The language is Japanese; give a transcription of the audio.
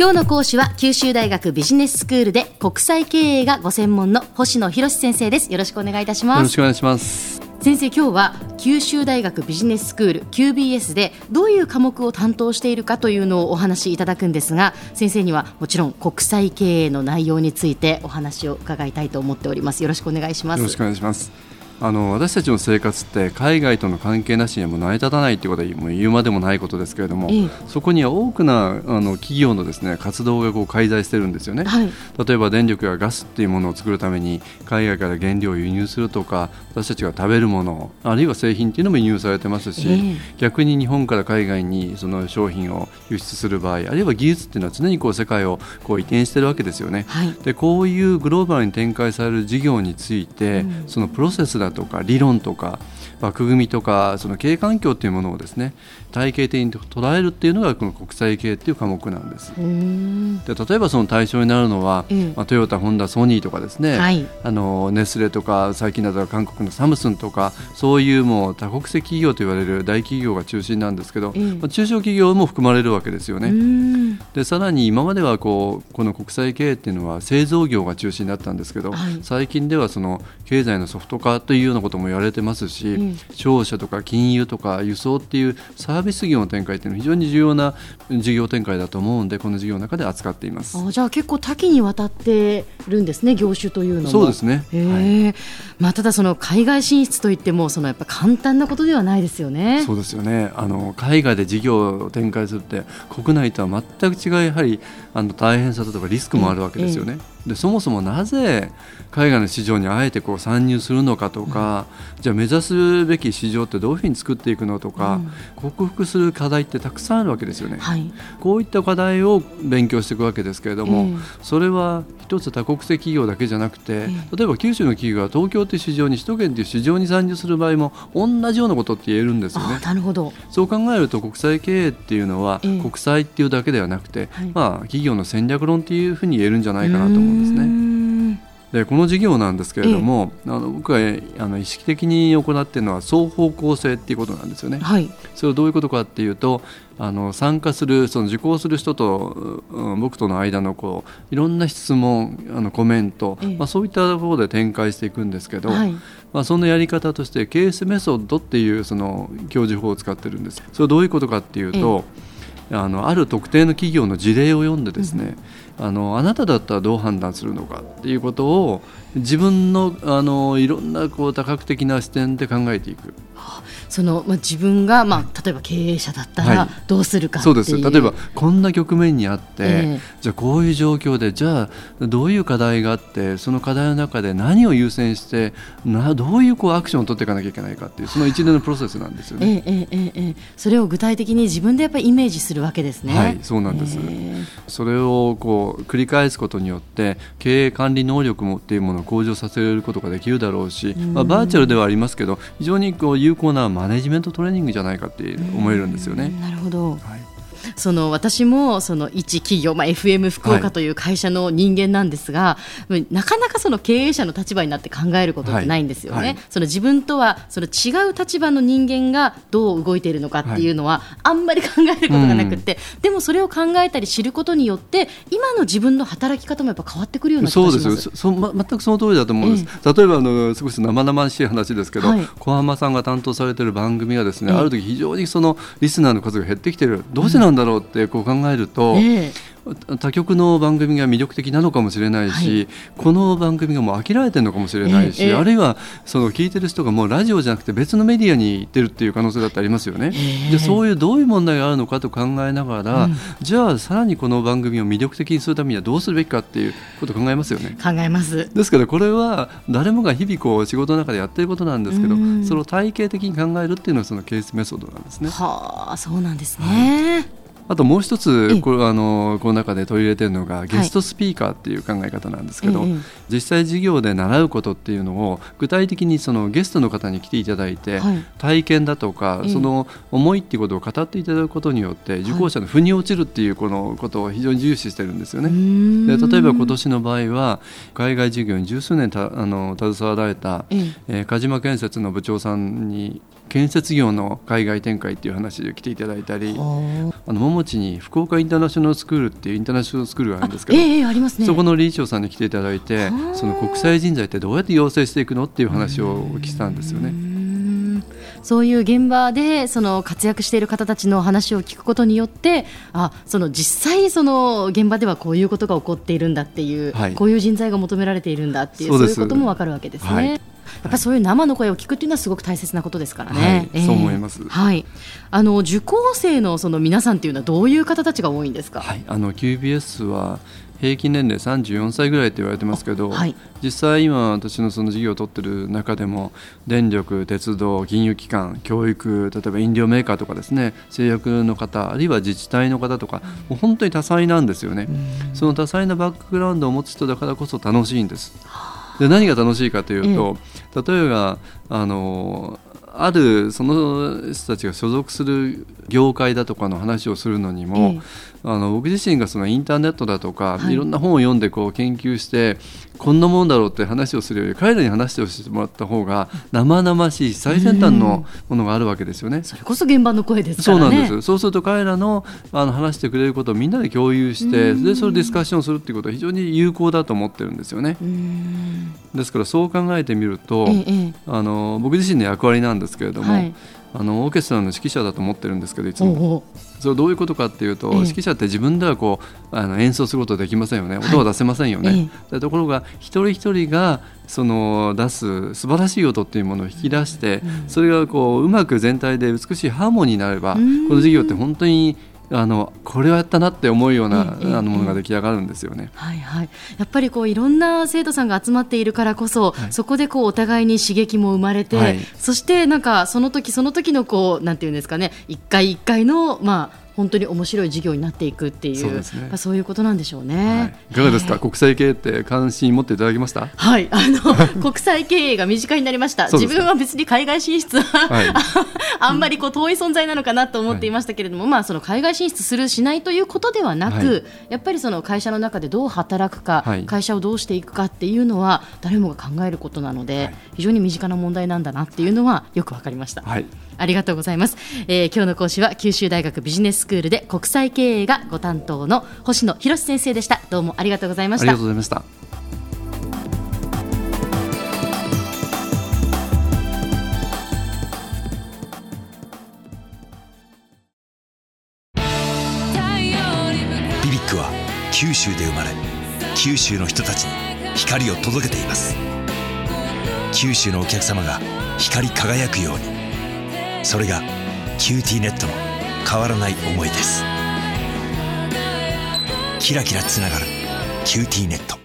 今日の講師は九州大学ビジネススクールで国際経営がご専門の星野博先生です。よろしくお願いいたします。よろしくお願いします。先生今日は九州大学ビジネススクール QBS でどういう科目を担当しているかというのをお話しいただくんですが先生にはもちろん国際経営の内容についてお話を伺いたいと思っております。よろしくお願いします。よろしくお願いしますあの私たちの生活って海外との関係なしにはもう成り立たないということはもう言うまでもないことですけれども、ええ、そこには多くのあの企業のですね活動がこう介在してるんですよね、はい、例えば電力やガスっていうものを作るために海外から原料を輸入するとか私たちが食べるものあるいは製品っていうのも輸入されてますし、え、逆に日本から海外にその商品を輸出する場合あるいは技術っていうのは常にこう世界をこう移転してるわけですよね、はい、でこういうグローバルに展開される事業について、うん、そのプロセスだとか理論とか枠組みとかその経営環境というものをですね体系的に捉えるっていうのがこの国際経営っていう科目なんです。で例えばその対象になるのは、うん、まあ、トヨタホンダソニーとかですね、はい、あのネスレとか最近だと韓国のサムスンとかそういうもう多国籍企業と言われる大企業が中心なんですけど、うん、まあ、中小企業も含まれるわけですよねでさらに今まではこうこの国際経営っていうのは製造業が中心だったんですけど、はい、最近ではその経済のソフト化というようなことも言われてますし、うん、商社とか金融とか輸送っていうサービス業の展開っていうのは非常に重要な事業展開だと思うんでこの事業の中で扱っています。あじゃあ結構多岐にわたってるんですね業種というのもそうですね、はい。まあ、ただその海外進出といってもそのやっぱ簡単なことではないですよね。そうですよね。あの海外で事業を展開するって国内とは全く違うやはりあの大変さとかリスクもあるわけですよね。でそもそもなぜ海外の市場にあえてこう参入するのかとか、うん、じゃあ目指すべき市場ってどういうふうに作っていくのとか、うん、克服する課題ってたくさんあるわけですよね、はい、こういった課題を勉強していくわけですけれども、えー、それは一つ多国籍企業だけじゃなくて、えー、例えば九州の企業が東京という市場に首都圏という市場に参入する場合も同じようなことって言えるんですよね。なるほど。そう考えると国際経営っていうのは、えー、国際っていうだけではなくて、はい、まあ、企業の戦略論っていうふうに言えるんじゃないかなと思うんですね。でこの事業なんですけれども、ええ、あの僕があの意識的に行っているのは双方向性っていうことなんですよね。はい、それはどういうことかっていうとあの参加するその受講する人と、うん、僕との間のこういろんな質問あのコメント、え、まあ、そういったところで展開していくんですけど、はい、まあ、そのやり方としてケースメソッドっていうその教授法を使ってるんです。それはどういうことかっていうと、あのある特定の企業の事例を読んでですね、うん、あのあなただったらどう判断するのかっていうことを自分のあのいろんなこう多角的な視点で考えていく。そのまあ、自分が、まあ、例えば経営者だったらどうするか、はい、そうです。例えばこんな局面にあって、えー、じゃあこういう状況でじゃあどういう課題があってその課題の中で何を優先してなどういうこうアクションを取っていかなきゃいけないかっていうその一連のプロセスなんですよね。えー、えー、えー、それを具体的に自分でやっぱりイメージするわけですね。はいそうなんです、それをこう繰り返すことによって経営管理能力もっていうものを向上させることができるだろうし、まあ、バーチャルではありますけど非常にこう有効なマネジメントトレーニングじゃないかって思えるんですよね。なるほど、はいその私もその一企業、まあ、FM 福岡という会社の人間なんですが、はい、なかなかその経営者の立場になって考えることってないんですよね。はい。はい、その自分とはその違う立場の人間がどう動いているのかっていうのはあんまり考えることがなくて、うん、でもそれを考えたり知ることによって今の自分の働き方もやっぱ変わってくるような気がします。そうですそ、ま、全くその通りだと思うんです。ええ、例えばあの少し生々しい話ですけど、小浜さんが担当されている番組がですね、え、ある時非常にそのリスナーの数が減ってきている。どうしてなんだろうってこう考えると、えー他局の番組が魅力的なのかもしれないし、はい、この番組がもう飽きられてるのかもしれないし、えー、あるいはその聞いてる人がもうラジオじゃなくて別のメディアに行ってるっていう可能性だってありますよね。えー、でそういうどういう問題があるのかと考えながら、うん、じゃあさらにこの番組を魅力的にするためにはどうするべきかっていうことを考えますよね。考えますですからこれは誰もが日々こう仕事の中でやってることなんですけど、それを体系的に考えるっていうのはそのケースメソッドなんですね。はあそうなんですね。はいあともう一つこれあのこの中で取り入れてるのがゲストスピーカーっていう考え方なんですけど、はい、実際授業で習うことっていうのを具体的にそのゲストの方に来ていただいて、はい、体験だとかその思いっていうことを語っていただくことによって受講者の腑に落ちるっていうこのことを非常に重視してるんですよね。で例えば今年の場合は海外授業に十数年たあの携わられた、えー、鹿島建設の部長さんに建設業の海外展開っていう話で来ていただいたりあの桃持に福岡インターナショナルスクールっていうインターナショナルスクールがあるんですけど、えー、ありますね、そこの理事長さんに来ていただいてその国際人材ってどうやって養成していくのっていう話をお聞きしたんですよね。そういう現場でその活躍している方たちの話を聞くことによってあその実際その現場ではこういうことが起こっているんだっていう、はい、こういう人材が求められているんだっていうそういうことも分かるわけですね。はいやっぱりそういう生の声を聞くっていうのはすごく大切なことですからね。はい、そう思います。はい。あの受講生のその皆さんっていうのはどういう方たちが多いんですか？はい。あの QBS は平均年齢34歳ぐらいって言われてますけど、はい、実際今私のその事業を取ってる中でも電力鉄道金融機関教育例えば飲料メーカーとかですね製薬の方あるいは自治体の方とかもう本当に多彩なんですよね、その多彩なバックグラウンドを持つ人だからこそ楽しいんです。で何が楽しいかというと、例えばあのあるその人たちが所属する業界だとかの話をするのにも、あの僕自身がそのインターネットだとか、はい、いろんな本を読んでこう研究してこんなもんだろうって話をするより彼らに話してもらった方が生々しい最先端のものがあるわけですよね。それこそ現場の声ですね。そうなんですそうすると彼らのあの話してくれることをみんなで共有してでそれでディスカッションするっていうことは非常に有効だと思ってるんですよね。ですからそう考えてみると、ええ、あの僕自身の役割なんですけれども、はいあのオーケストラの指揮者だと思ってるんですけどいつも。それどういうことかっていうと、指揮者って自分ではこうあの演奏することできませんよね。音は出せませんよね、はい、ところが一人一人がその出す素晴らしい音っていうものを引き出して、それがこううまく全体で美しいハーモニーになれば、この授業って本当にあのこれをやったなって思うような、あのものが出来上がるんですよね。はいはい。やっぱりこういろんな生徒さんが集まっているからこそ、はい、そこでこうお互いに刺激も生まれて、はい、そしてなんかその時その時のこうなんていうんですかね、一回一回のまあ本当に面白い授業になっていくっていうそうです、ね、そういうことなんでしょうね、はい、いかがですか、国際経営って関心持っていただきました？はい。あの 国際経営が身近になりました。自分は別に海外進出は、はい、あんまりこう遠い存在なのかなと思っていましたけれども、はい、まあその海外進出するしないということではなく、やっぱりその会社の中でどう働くか、会社をどうしていくかっていうのは誰もが考えることなので、非常に身近な問題なんだなっていうのはよくわかりました。はいありがとうございます、えー、今日の講師は九州大学ビジネススクールで国際経営がご担当の星野博先生でした。どうもありがとうございました。ありがとうございました。ビビックは九州で生まれ九州の人たちに光を届けています。九州のお客様が光り輝くようにそれが QTnet の変わらない思いです。キラキラつながる「QTnet」